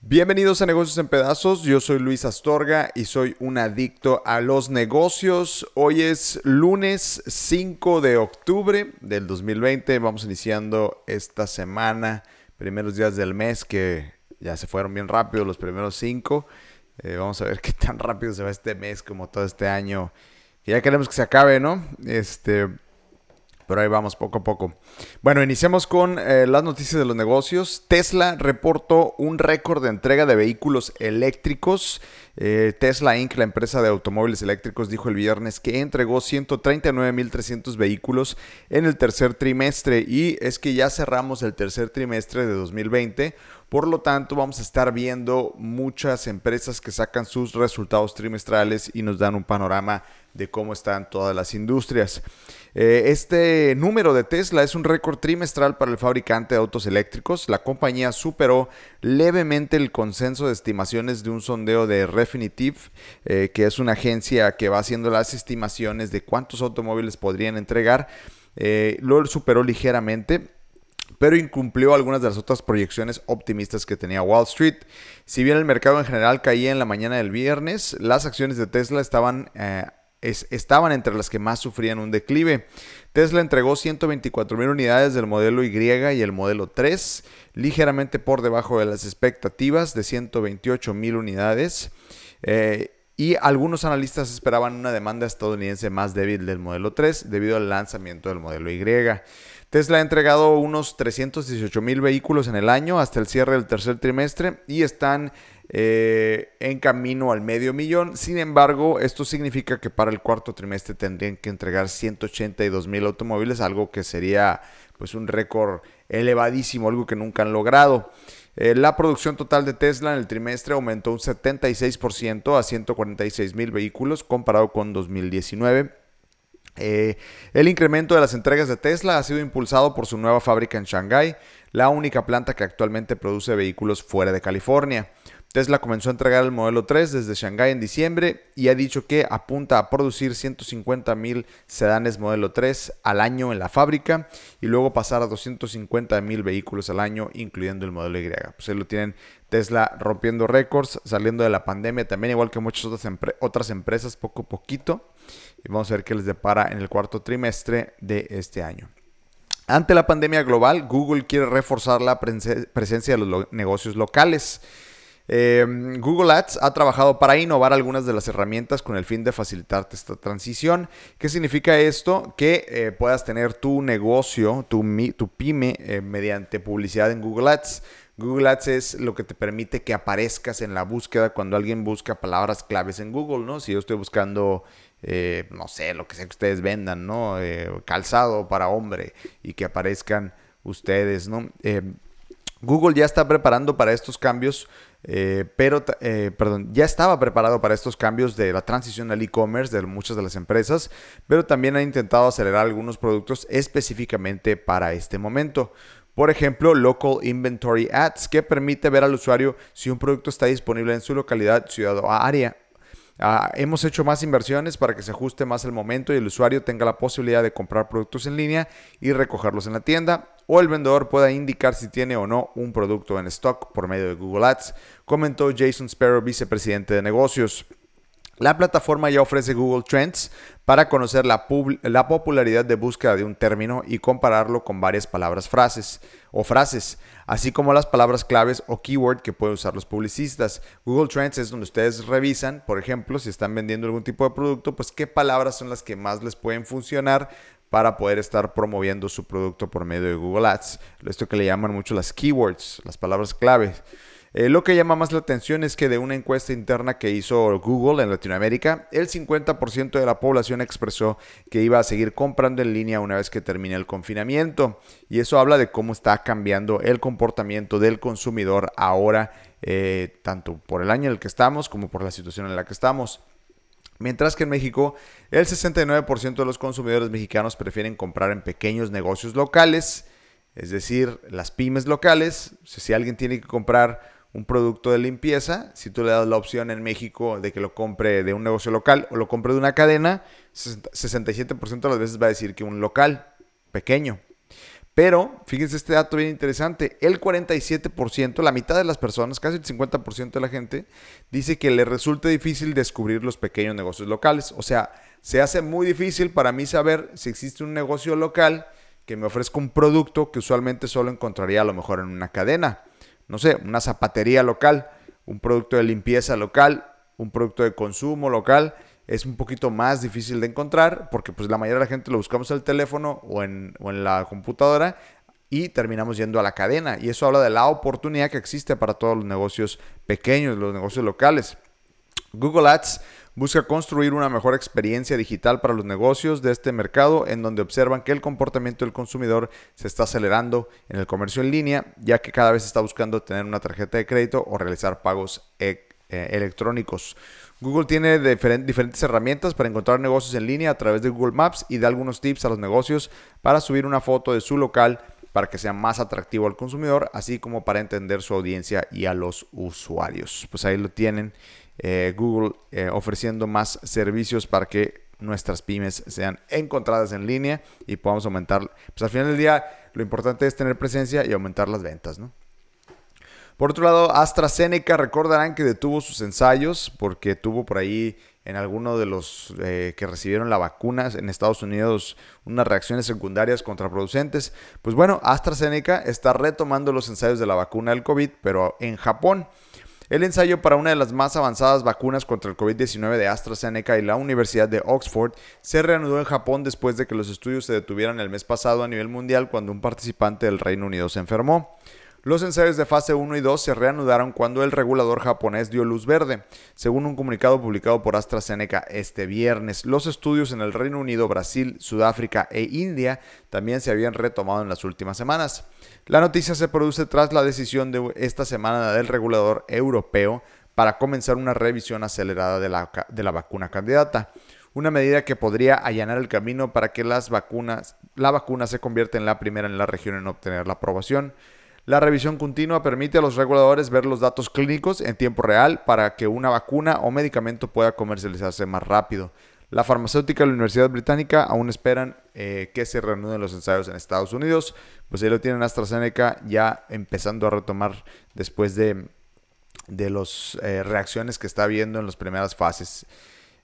Bienvenidos a Negocios en Pedazos, yo soy Luis Astorga y soy un adicto a los negocios. Hoy es lunes 5 de octubre del 2020, vamos iniciando esta semana, primeros días del mes que ya se fueron bien rápido los primeros cinco. Eh, vamos a ver qué tan rápido se va este mes como todo este año. Ya queremos que se acabe, ¿no? Este, pero ahí vamos poco a poco. Bueno, iniciamos con eh, las noticias de los negocios. Tesla reportó un récord de entrega de vehículos eléctricos. Eh, Tesla Inc., la empresa de automóviles eléctricos, dijo el viernes que entregó 139.300 vehículos en el tercer trimestre y es que ya cerramos el tercer trimestre de 2020. Por lo tanto, vamos a estar viendo muchas empresas que sacan sus resultados trimestrales y nos dan un panorama de cómo están todas las industrias. Eh, este número de Tesla es un récord trimestral para el fabricante de autos eléctricos. La compañía superó levemente el consenso de estimaciones de un sondeo de Refinitiv, eh, que es una agencia que va haciendo las estimaciones de cuántos automóviles podrían entregar. Eh, lo superó ligeramente pero incumplió algunas de las otras proyecciones optimistas que tenía Wall Street. Si bien el mercado en general caía en la mañana del viernes, las acciones de Tesla estaban estaban entre las que más sufrían un declive. Tesla entregó 124 mil unidades del modelo Y y el modelo 3, ligeramente por debajo de las expectativas de 128 mil unidades. Eh, y algunos analistas esperaban una demanda estadounidense más débil del modelo 3 debido al lanzamiento del modelo Y. Tesla ha entregado unos 318 mil vehículos en el año hasta el cierre del tercer trimestre y están eh, en camino al medio millón. Sin embargo, esto significa que para el cuarto trimestre tendrían que entregar 182 mil automóviles, algo que sería pues un récord elevadísimo, algo que nunca han logrado. Eh, la producción total de Tesla en el trimestre aumentó un 76% a 146 mil vehículos comparado con 2019. Eh, el incremento de las entregas de Tesla ha sido impulsado por su nueva fábrica en Shanghái, la única planta que actualmente produce vehículos fuera de California. Tesla comenzó a entregar el modelo 3 desde Shanghái en diciembre y ha dicho que apunta a producir 150 mil sedanes modelo 3 al año en la fábrica y luego pasar a 250 mil vehículos al año, incluyendo el modelo Y. Pues ahí lo tienen Tesla rompiendo récords, saliendo de la pandemia también, igual que muchas otras, empresas, poco a poquito. Y vamos a ver qué les depara en el cuarto trimestre de este año. Ante la pandemia global, Google quiere reforzar la presencia de los negocios locales. Em, Google Ads ha trabajado para innovar algunas de las herramientas con el fin de facilitarte esta transición. ¿Qué significa esto? Que eh, puedas tener tu negocio, tu, tu pyme, eh, mediante publicidad en Google Ads. Google Ads es lo que te permite que aparezcas en la búsqueda cuando alguien busca palabras claves en Google, ¿no? Si yo estoy buscando, eh, no sé, lo que sea que ustedes vendan, ¿no? calzado para hombre y que aparezcan ustedes, ¿no? Em, Google ya está preparando para estos cambios eh, pero, eh, perdón, ya estaba preparado para estos cambios de la transición al e-commerce de muchas de las empresas, pero también ha intentado acelerar algunos productos específicamente para este momento. Por ejemplo, Local Inventory Ads, que permite ver al usuario si un producto está disponible en su localidad, ciudad o área. Ah, hemos hecho más inversiones para que se ajuste más el momento y el usuario tenga la posibilidad de comprar productos en línea y recogerlos en la tienda o el vendedor pueda indicar si tiene o no un producto en stock por medio de Google Ads, comentó Jason Sparrow, vicepresidente de negocios. La plataforma ya ofrece Google Trends para conocer la, la, popularidad de búsqueda de un término y compararlo con varias palabras frases o frases, así como las palabras claves o keyword que pueden usar los publicistas. Google Trends es donde ustedes revisan, por ejemplo, si están vendiendo algún tipo de producto, pues qué palabras son las que más les pueden funcionar para poder estar promoviendo su producto por medio de Google Ads. Esto que le llaman mucho las keywords, las palabras clave. Eh, lo que llama más la atención es que de una encuesta interna que hizo Google en Latinoamérica, el 50% de la población expresó que iba a seguir comprando en línea una vez que termine el confinamiento. Y eso habla de cómo está cambiando el comportamiento del consumidor ahora, eh, tanto por el año en el que estamos como por la situación en la que estamos. Mientras que en México, el 69% de los consumidores mexicanos prefieren comprar en pequeños negocios locales, es decir, las pymes locales. Si alguien tiene que comprar un producto de limpieza, si tú le das la opción en México de que lo compre de un negocio local o lo compre de una cadena, 67% de las veces va a decir que un local pequeño. Pero, fíjense este dato bien interesante, el 47%, la mitad de las personas, casi el 50% de la gente, dice que le resulta difícil descubrir los pequeños negocios locales. O sea, se hace muy difícil para mí saber si existe un negocio local que me ofrezca un producto que usualmente solo encontraría a lo mejor en una cadena. No sé, una zapatería local, un producto de limpieza local, un producto de consumo local es un poquito más difícil de encontrar porque pues la mayoría de la gente lo buscamos en el teléfono o en, la computadora y terminamos yendo a la cadena. Y eso habla de la oportunidad que existe para todos los negocios pequeños, los negocios locales. Google Ads busca construir una mejor experiencia digital para los negocios de este mercado en donde observan que el comportamiento del consumidor se está acelerando en el comercio en línea, ya que cada vez está buscando tener una tarjeta de crédito o realizar pagos e, eh, electrónicos. Google tiene diferentes herramientas para encontrar negocios en línea a través de Google Maps y da algunos tips a los negocios para subir una foto de su local para que sea más atractivo al consumidor, así como para entender su audiencia y a los usuarios. Pues ahí lo tienen eh, Google eh, ofreciendo más servicios para que nuestras pymes sean encontradas en línea y podamos aumentar. Pues al final del día lo importante es tener presencia y aumentar las ventas, ¿no? Por otro lado, AstraZeneca recordarán que detuvo sus ensayos porque tuvo por ahí en alguno de los eh, que recibieron la vacuna en Estados Unidos unas reacciones secundarias contraproducentes. Pues bueno, AstraZeneca está retomando los ensayos de la vacuna del COVID, pero en Japón. El ensayo para una de las más avanzadas vacunas contra el COVID-19 de AstraZeneca y la Universidad de Oxford se reanudó en Japón después de que los estudios se detuvieran el mes pasado a nivel mundial cuando un participante del Reino Unido se enfermó. Los ensayos de fase 1 y 2 se reanudaron cuando el regulador japonés dio luz verde, según un comunicado publicado por AstraZeneca este viernes. Los estudios en el Reino Unido, Brasil, Sudáfrica e India también se habían retomado en las últimas semanas. La noticia se produce tras la decisión de esta semana del regulador europeo para comenzar una revisión acelerada de la, de la vacuna candidata una medida que podría allanar el camino para que las vacunas, la vacuna se convierta en la primera en la región en obtener la aprobación. La revisión continua permite a los reguladores ver los datos clínicos en tiempo real para que una vacuna o medicamento pueda comercializarse más rápido. La farmacéutica y la Universidad Británica aún esperan eh, que se reanuden los ensayos en Estados Unidos. Pues ahí lo tienen AstraZeneca ya empezando a retomar después de, de las eh, reacciones que está viendo en las primeras fases.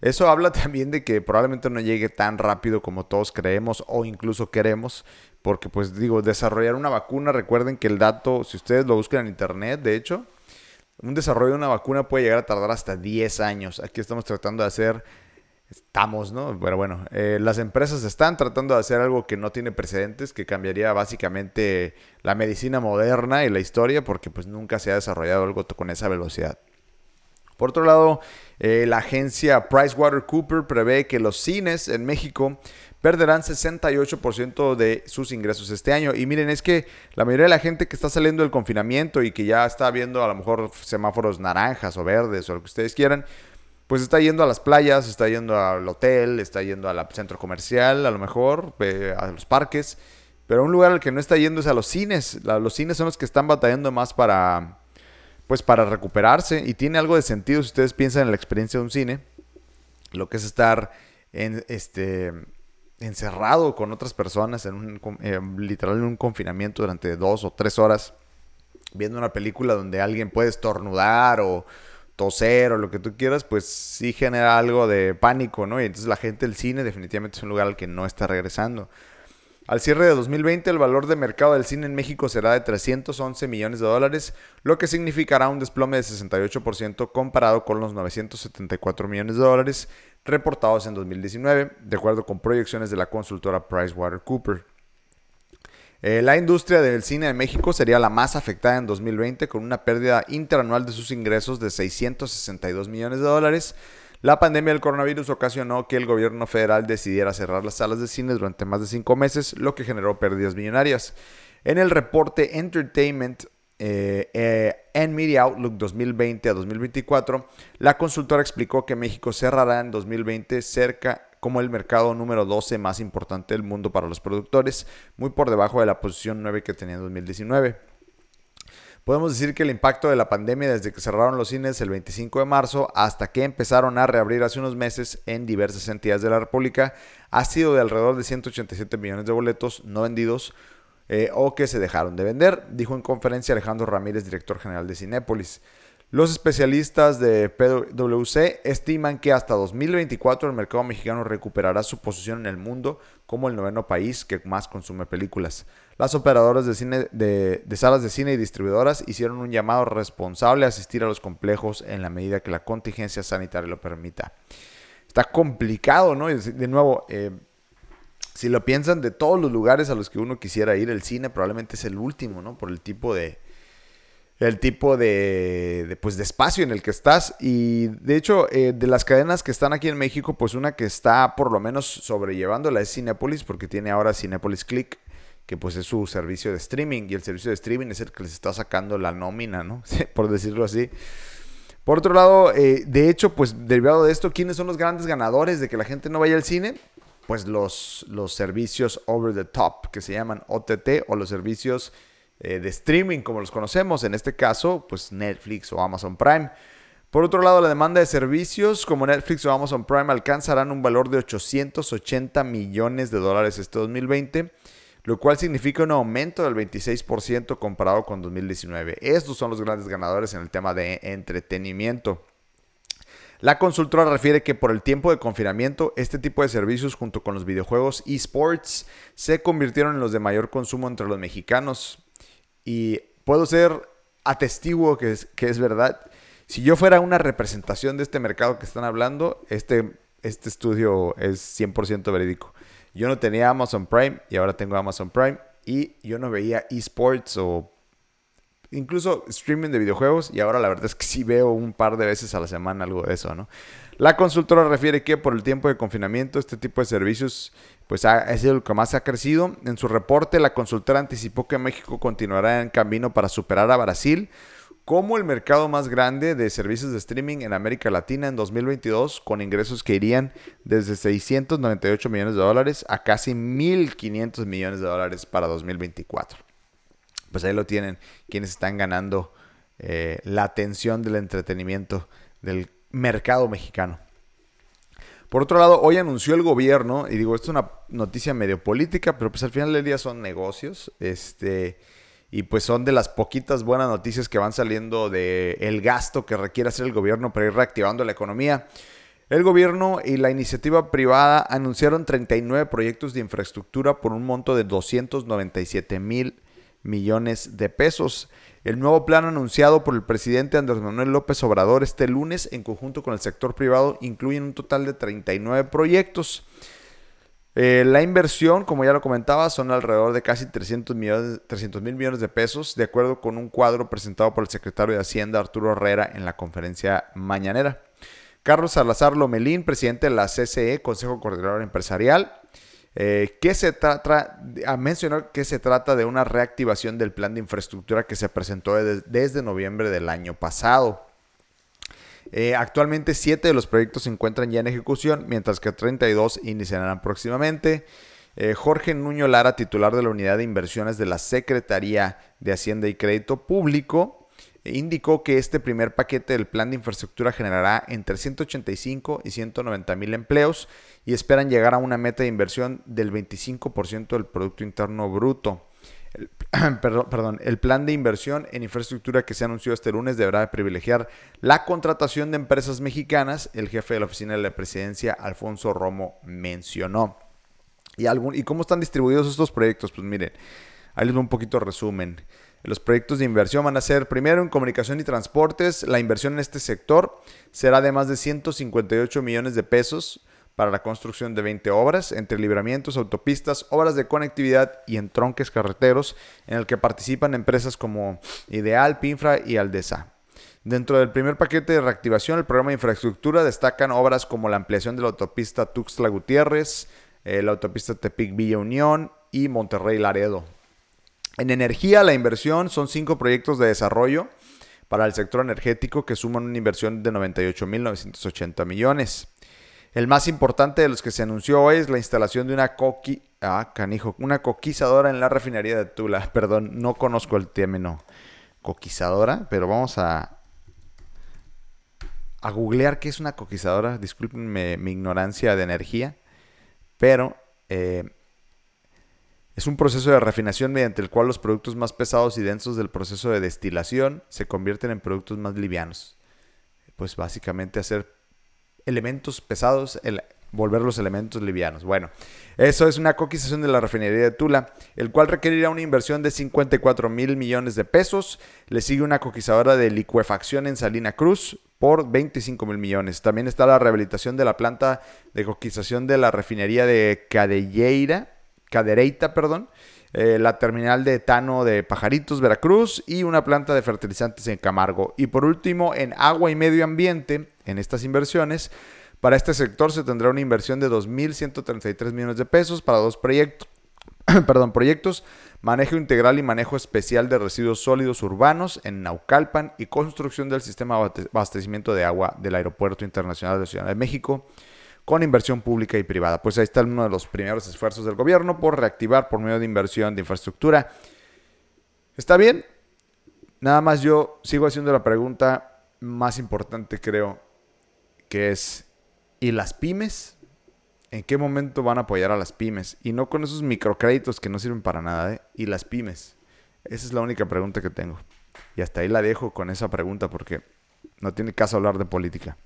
Eso habla también de que probablemente no llegue tan rápido como todos creemos o incluso queremos, porque pues digo, desarrollar una vacuna, recuerden que el dato, si ustedes lo buscan en internet, de hecho, un desarrollo de una vacuna puede llegar a tardar hasta 10 años. Aquí estamos tratando de hacer, estamos, ¿no? Pero bueno, eh, las empresas están tratando de hacer algo que no tiene precedentes, que cambiaría básicamente la medicina moderna y la historia, porque pues nunca se ha desarrollado algo con esa velocidad. Por otro lado, eh, la agencia PricewaterhouseCoopers prevé que los cines en México perderán 68% de sus ingresos este año. Y miren, es que la mayoría de la gente que está saliendo del confinamiento y que ya está viendo a lo mejor semáforos naranjas o verdes o lo que ustedes quieran, pues está yendo a las playas, está yendo al hotel, está yendo al centro comercial, a lo mejor, a los parques. Pero un lugar al que no está yendo es a los cines. Los cines son los que están batallando más para, pues para recuperarse. Y tiene algo de sentido si ustedes piensan en la experiencia de un cine. Lo que es estar en este encerrado con otras personas, en un, eh, literal en un confinamiento durante dos o tres horas, viendo una película donde alguien puede estornudar o toser o lo que tú quieras, pues sí genera algo de pánico, ¿no? Y entonces la gente del cine definitivamente es un lugar al que no está regresando. Al cierre de 2020, el valor de mercado del cine en México será de 311 millones de dólares, lo que significará un desplome de 68% comparado con los 974 millones de dólares reportados en 2019, de acuerdo con proyecciones de la consultora PricewaterhouseCoopers. Eh, la industria del cine de México sería la más afectada en 2020 con una pérdida interanual de sus ingresos de 662 millones de dólares, la pandemia del coronavirus ocasionó que el gobierno federal decidiera cerrar las salas de cine durante más de cinco meses, lo que generó pérdidas millonarias. En el reporte Entertainment eh, eh, en Media Outlook 2020 a 2024, la consultora explicó que México cerrará en 2020 cerca como el mercado número 12 más importante del mundo para los productores, muy por debajo de la posición 9 que tenía en 2019. Podemos decir que el impacto de la pandemia desde que cerraron los cines el 25 de marzo hasta que empezaron a reabrir hace unos meses en diversas entidades de la República ha sido de alrededor de 187 millones de boletos no vendidos eh, o que se dejaron de vender, dijo en conferencia Alejandro Ramírez, director general de Cinépolis. Los especialistas de PwC estiman que hasta 2024 el mercado mexicano recuperará su posición en el mundo como el noveno país que más consume películas. Las operadoras de, cine, de, salas de cine y distribuidoras hicieron un llamado responsable a asistir a los complejos en la medida que la contingencia sanitaria lo permita. Está complicado, ¿no? De nuevo, eh, si lo piensan, de todos los lugares a los que uno quisiera ir, el cine probablemente es el último, ¿no? Por el tipo de, el tipo de, pues, de espacio en el que estás. Y de hecho, eh, de las cadenas que están aquí en México, pues una que está por lo menos sobrellevándola es Cinepolis, porque tiene ahora Cinepolis Click, que pues es su servicio de streaming. Y el servicio de streaming es el que les está sacando la nómina, ¿no? por decirlo así. Por otro lado, eh, de hecho, pues derivado de esto, ¿quiénes son los grandes ganadores de que la gente no vaya al cine? Pues los, los servicios over the top, que se llaman OTT, o los servicios eh, de streaming como los conocemos, en este caso, pues Netflix o Amazon Prime. Por otro lado, la demanda de servicios como Netflix o Amazon Prime alcanzarán un valor de 880 millones de dólares este 2020, lo cual significa un aumento del 26% comparado con 2019. Estos son los grandes ganadores en el tema de entretenimiento. La consultora refiere que por el tiempo de confinamiento, este tipo de servicios junto con los videojuegos esports se convirtieron en los de mayor consumo entre los mexicanos. Y puedo ser atestiguo que es, que es verdad. Si yo fuera una representación de este mercado que están hablando, este, este estudio es 100% verídico. Yo no tenía Amazon Prime y ahora tengo Amazon Prime y yo no veía esports o incluso streaming de videojuegos y ahora la verdad es que sí veo un par de veces a la semana algo de eso, ¿no? La consultora refiere que por el tiempo de confinamiento este tipo de servicios pues ha, sido el que más ha crecido. En su reporte la consultora anticipó que México continuará en camino para superar a Brasil como el mercado más grande de servicios de streaming en América Latina en 2022 con ingresos que irían desde 698 millones de dólares a casi 1.500 millones de dólares para 2024. Pues ahí lo tienen quienes están ganando eh, la atención del entretenimiento del mercado mexicano. Por otro lado, hoy anunció el gobierno, y digo, esto es una noticia medio política, pero pues al final del día son negocios, este, y pues son de las poquitas buenas noticias que van saliendo de el gasto que requiere hacer el gobierno para ir reactivando la economía. El gobierno y la iniciativa privada anunciaron 39 proyectos de infraestructura por un monto de 297 mil millones de pesos. El nuevo plan anunciado por el presidente Andrés Manuel López Obrador este lunes en conjunto con el sector privado incluye un total de 39 proyectos. Eh, la inversión, como ya lo comentaba, son alrededor de casi 300 mil millones de pesos, de acuerdo con un cuadro presentado por el secretario de Hacienda Arturo Herrera en la conferencia mañanera. Carlos Salazar Lomelín, presidente de la CCE, Consejo Coordinador Empresarial, eh, que se trata, mencionó que se trata de una reactivación del plan de infraestructura que se presentó desde noviembre del año pasado. Eh, actualmente 7 de los proyectos se encuentran ya en ejecución, mientras que 32 iniciarán próximamente. Eh, Jorge Nuño Lara, titular de la Unidad de Inversiones de la Secretaría de Hacienda y Crédito Público, indicó que este primer paquete del plan de infraestructura generará entre 185 y 190 mil empleos y esperan llegar a una meta de inversión del 25% del Producto Interno Bruto. El, perdón, el plan de inversión en infraestructura que se anunció este lunes deberá privilegiar la contratación de empresas mexicanas, el jefe de la oficina de la presidencia, Alfonso Romo, mencionó. ¿Y, ¿Y cómo están distribuidos estos proyectos? Pues miren, ahí les doy un poquito de resumen. Los proyectos de inversión van a ser primero en comunicación y transportes. La inversión en este sector será de más de 158 millones de pesos para la construcción de 20 obras entre libramientos, autopistas, obras de conectividad y entronques carreteros, en el que participan empresas como Ideal, Pinfra y Aldesa. Dentro del primer paquete de reactivación, el programa de infraestructura destacan obras como la ampliación de la autopista Tuxtla Gutiérrez, eh, la autopista Tepic Villa Unión y Monterrey Laredo. En energía, la inversión son cinco proyectos de desarrollo para el sector energético que suman una inversión de 98.980 millones. El más importante de los que se anunció hoy es la instalación de una coqui ah, canijo, una coquizadora en la refinería de Tula. Perdón, no conozco el término. coquizadora, pero vamos a, a googlear qué es una coquizadora. Disculpenme mi ignorancia de energía, pero eh, es un proceso de refinación mediante el cual los productos más pesados y densos del proceso de destilación se convierten en productos más livianos. Pues básicamente hacer elementos pesados, volver los elementos livianos. Bueno, eso es una coquización de la refinería de Tula, el cual requerirá una inversión de 54 mil millones de pesos. Le sigue una coquizadora de licuefacción en Salina Cruz por 25 mil millones. También está la rehabilitación de la planta de coquización de la refinería de Cadelleira, Cadereita, perdón. Eh, la terminal de etano de Pajaritos, Veracruz y una planta de fertilizantes en Camargo. Y por último, en agua y medio ambiente, en estas inversiones, para este sector se tendrá una inversión de 2.133 millones de pesos para dos proyectos. perdón, proyectos, manejo integral y manejo especial de residuos sólidos urbanos en Naucalpan y construcción del sistema de abastecimiento de agua del Aeropuerto Internacional de Ciudad de México con inversión pública y privada. Pues ahí está uno de los primeros esfuerzos del gobierno por reactivar por medio de inversión de infraestructura. ¿Está bien? Nada más yo sigo haciendo la pregunta más importante, creo, que es, ¿y las pymes? ¿En qué momento van a apoyar a las pymes? Y no con esos microcréditos que no sirven para nada, ¿eh? ¿Y las pymes? Esa es la única pregunta que tengo. Y hasta ahí la dejo con esa pregunta porque no tiene caso hablar de política.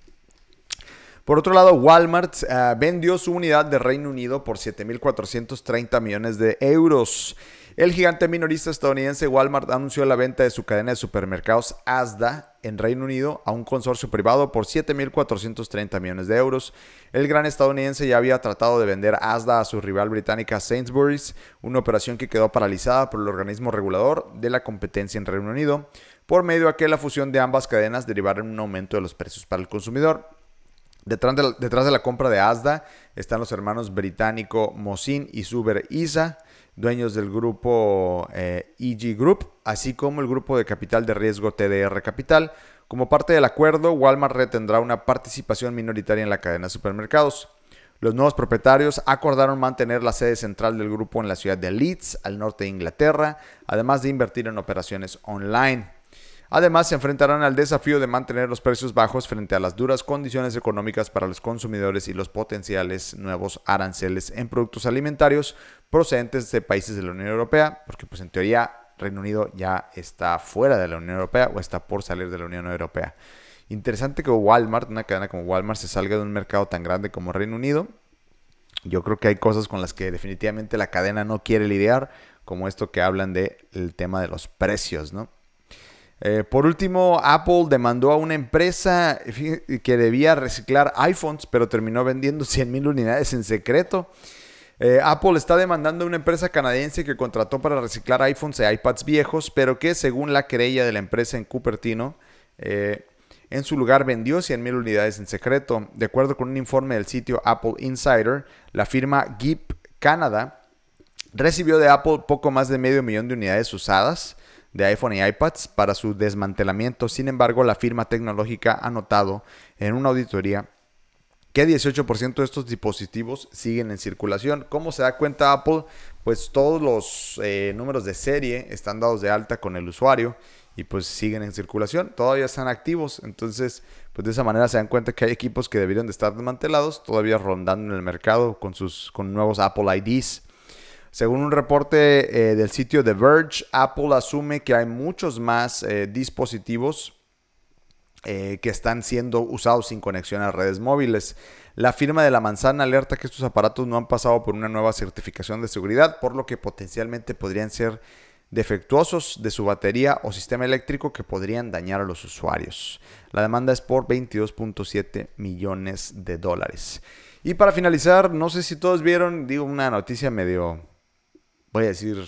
Por otro lado, Walmart eh, vendió su unidad de Reino Unido por 7.430 millones de euros. El gigante minorista estadounidense Walmart anunció la venta de su cadena de supermercados Asda en Reino Unido a un consorcio privado por 7.430 millones de euros. El gran estadounidense ya había tratado de vender Asda a su rival británica Sainsbury's, una operación que quedó paralizada por el organismo regulador de la competencia en Reino Unido, por medio de que la fusión de ambas cadenas derivara en un aumento de los precios para el consumidor. Detrás de, la, compra de Asda están los hermanos británico Mosin y Suber Isa, dueños del grupo EG eh, Group, así como el grupo de capital de riesgo TDR Capital. Como parte del acuerdo, Walmart retendrá una participación minoritaria en la cadena de supermercados. Los nuevos propietarios acordaron mantener la sede central del grupo en la ciudad de Leeds, al norte de Inglaterra, además de invertir en operaciones online. Además, se enfrentarán al desafío de mantener los precios bajos frente a las duras condiciones económicas para los consumidores y los potenciales nuevos aranceles en productos alimentarios procedentes de países de la Unión Europea, porque pues en teoría Reino Unido ya está fuera de la Unión Europea o está por salir de la Unión Europea. Interesante que Walmart, una cadena como Walmart, se salga de un mercado tan grande como Reino Unido. Yo creo que hay cosas con las que definitivamente la cadena no quiere lidiar, como esto que hablan del tema de los precios, ¿no? Eh, por último, Apple demandó a una empresa que debía reciclar iPhones, pero terminó vendiendo 100.000 unidades en secreto. Eh, Apple está demandando a una empresa canadiense que contrató para reciclar iPhones e iPads viejos, pero que según la querella de la empresa en Cupertino, eh, en su lugar vendió 100.000 unidades en secreto. De acuerdo con un informe del sitio Apple Insider, la firma Gip Canada recibió de Apple poco más de medio millón de unidades usadas de iPhone y iPads para su desmantelamiento. Sin embargo, la firma tecnológica ha notado en una auditoría que 18% de estos dispositivos siguen en circulación. ¿Cómo se da cuenta Apple? Pues todos los eh, números de serie están dados de alta con el usuario y pues siguen en circulación, todavía están activos, entonces pues de esa manera se dan cuenta que hay equipos que deberían de estar desmantelados, todavía rondando en el mercado con sus con nuevos Apple IDs. Según un reporte eh, del sitio The Verge, Apple asume que hay muchos más eh, dispositivos eh, que están siendo usados sin conexión a redes móviles. La firma de la manzana alerta que estos aparatos no han pasado por una nueva certificación de seguridad, por lo que potencialmente podrían ser defectuosos de su batería o sistema eléctrico que podrían dañar a los usuarios. La demanda es por 22.7 millones de dólares. Y para finalizar, no sé si todos vieron, digo, una noticia medio voy a decir,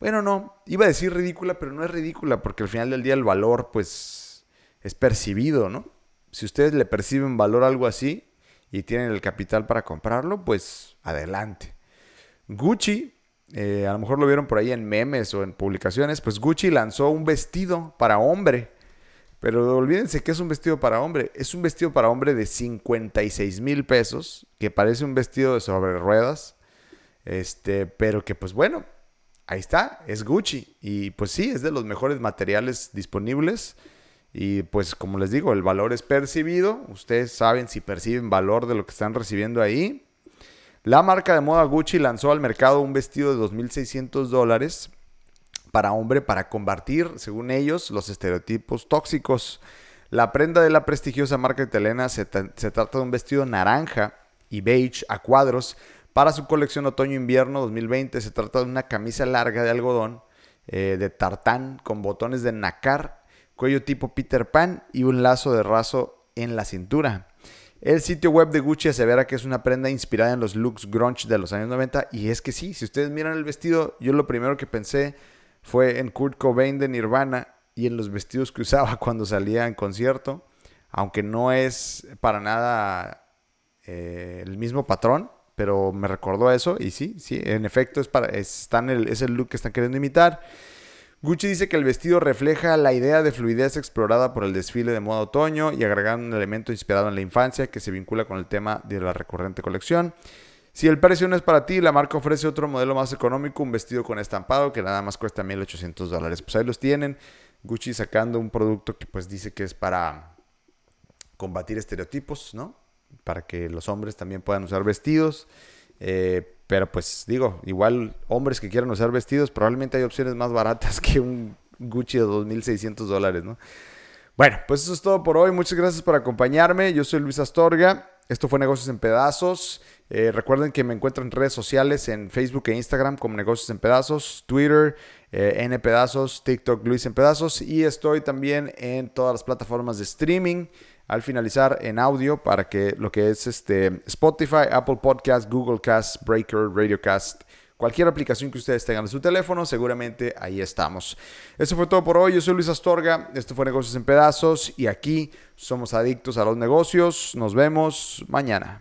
bueno, no, iba a decir ridícula, pero no es ridícula, porque al final del día el valor, pues, es percibido, ¿no? Si ustedes le perciben valor a algo así y tienen el capital para comprarlo, pues, adelante. Gucci, eh, a lo mejor lo vieron por ahí en memes o en publicaciones, pues Gucci lanzó un vestido para hombre. Pero olvídense que es un vestido para hombre. Es un vestido para hombre de 56 mil pesos, que parece un vestido de sobre ruedas. Este, pero que pues bueno, ahí está, es Gucci. Y pues sí, es de los mejores materiales disponibles. Y pues como les digo, el valor es percibido. Ustedes saben si perciben valor de lo que están recibiendo ahí. La marca de moda Gucci lanzó al mercado un vestido de 2.600 dólares para hombre para combatir, según ellos, los estereotipos tóxicos. La prenda de la prestigiosa marca italiana se, se trata de un vestido naranja y beige a cuadros para su colección otoño-invierno 2020. Se trata de una camisa larga de algodón eh, de tartán con botones de nacar, cuello tipo Peter Pan y un lazo de raso en la cintura. El sitio web de Gucci asevera que es una prenda inspirada en los looks grunge de los años 90 y es que sí, si ustedes miran el vestido, yo lo primero que pensé fue en Kurt Cobain de Nirvana y en los vestidos que usaba cuando salía en concierto, aunque no es para nada eh, el mismo patrón, pero me recordó eso y sí, sí, en efecto es, para, es, el, es el look que están queriendo imitar. Gucci dice que el vestido refleja la idea de fluidez explorada por el desfile de moda otoño y agregar un elemento inspirado en la infancia que se vincula con el tema de la recurrente colección. Si el precio no es para ti, la marca ofrece otro modelo más económico, un vestido con estampado que nada más cuesta 1.800 dólares. Pues ahí los tienen. Gucci sacando un producto que pues dice que es para combatir estereotipos, ¿no? Para que los hombres también puedan usar vestidos. Eh, pero pues digo, igual hombres que quieran usar vestidos, probablemente hay opciones más baratas que un Gucci de 2.600 dólares, ¿no? Bueno, pues eso es todo por hoy. Muchas gracias por acompañarme. Yo soy Luis Astorga. Esto fue Negocios en Pedazos. Eh, recuerden que me encuentro en redes sociales, en Facebook e Instagram como Negocios en Pedazos, Twitter, eh, N Pedazos, TikTok, Luis en Pedazos. Y estoy también en todas las plataformas de streaming al finalizar en audio para que lo que es este Spotify, Apple Podcast, Google Cast, Breaker, Radiocast, cualquier aplicación que ustedes tengan en su teléfono, seguramente ahí estamos. Eso fue todo por hoy. Yo soy Luis Astorga. Esto fue Negocios en Pedazos y aquí somos adictos a los negocios. Nos vemos mañana.